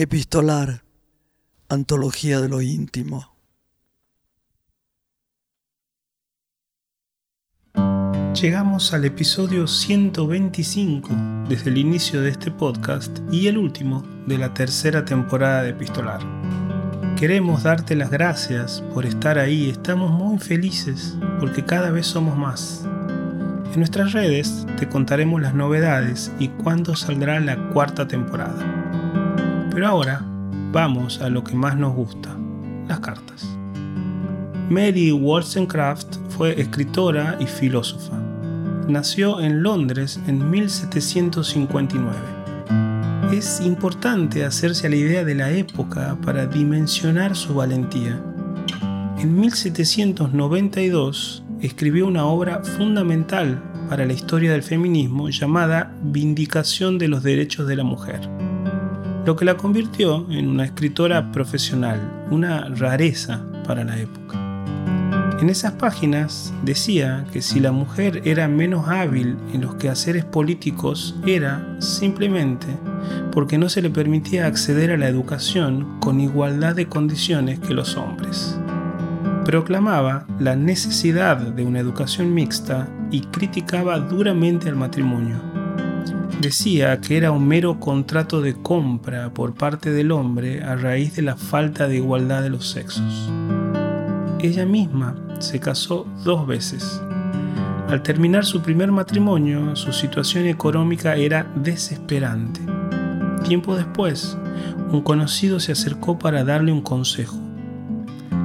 Epistolar, Antología de lo íntimo. Llegamos al episodio 125 desde el inicio de este podcast y el último de la tercera temporada de Epistolar. Queremos darte las gracias por estar ahí, estamos muy felices porque cada vez somos más. En nuestras redes te contaremos las novedades y cuándo saldrá la cuarta temporada. Pero ahora vamos a lo que más nos gusta, las cartas. Mary Wollstonecraft fue escritora y filósofa. Nació en Londres en 1759. Es importante hacerse a la idea de la época para dimensionar su valentía. En 1792 escribió una obra fundamental para la historia del feminismo llamada Vindicación de los Derechos de la Mujer lo que la convirtió en una escritora profesional, una rareza para la época. En esas páginas decía que si la mujer era menos hábil en los quehaceres políticos era simplemente porque no se le permitía acceder a la educación con igualdad de condiciones que los hombres. Proclamaba la necesidad de una educación mixta y criticaba duramente al matrimonio decía que era un mero contrato de compra por parte del hombre a raíz de la falta de igualdad de los sexos. Ella misma se casó dos veces. Al terminar su primer matrimonio, su situación económica era desesperante. Tiempo después, un conocido se acercó para darle un consejo.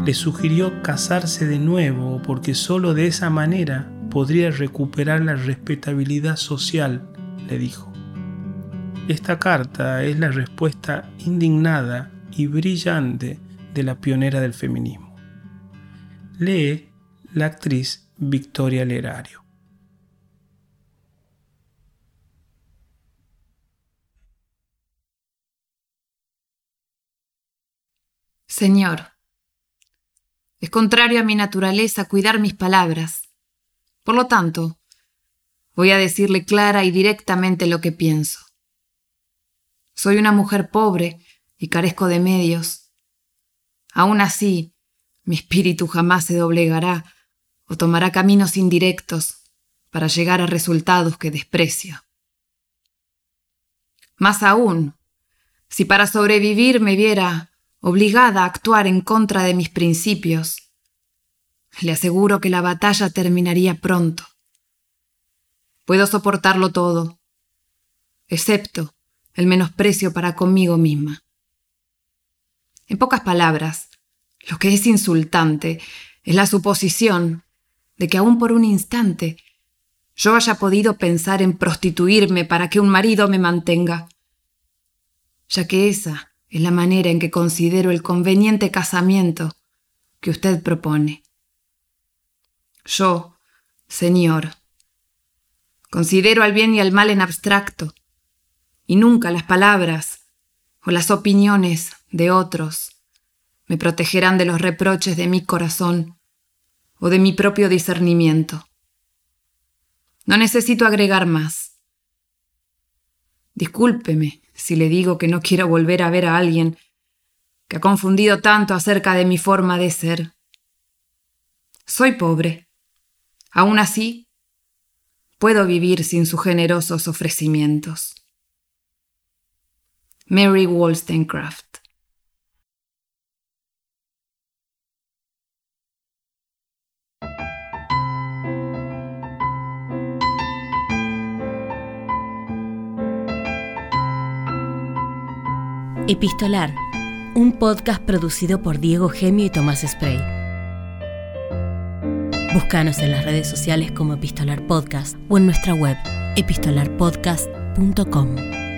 Le sugirió casarse de nuevo porque sólo de esa manera podría recuperar la respetabilidad social le dijo. Esta carta es la respuesta indignada y brillante de la pionera del feminismo. Lee la actriz Victoria Lerario. Señor, es contrario a mi naturaleza cuidar mis palabras. Por lo tanto, Voy a decirle clara y directamente lo que pienso. Soy una mujer pobre y carezco de medios. Aún así, mi espíritu jamás se doblegará o tomará caminos indirectos para llegar a resultados que desprecio. Más aún, si para sobrevivir me viera obligada a actuar en contra de mis principios, le aseguro que la batalla terminaría pronto. Puedo soportarlo todo, excepto el menosprecio para conmigo misma. En pocas palabras, lo que es insultante es la suposición de que aún por un instante yo haya podido pensar en prostituirme para que un marido me mantenga, ya que esa es la manera en que considero el conveniente casamiento que usted propone. Yo, señor, Considero al bien y al mal en abstracto, y nunca las palabras o las opiniones de otros me protegerán de los reproches de mi corazón o de mi propio discernimiento. No necesito agregar más. Discúlpeme si le digo que no quiero volver a ver a alguien que ha confundido tanto acerca de mi forma de ser. Soy pobre. Aún así, puedo vivir sin sus generosos ofrecimientos. Mary Wollstonecraft Epistolar, un podcast producido por Diego Gemio y Tomás Spray. Búscanos en las redes sociales como Epistolar Podcast o en nuestra web epistolarpodcast.com.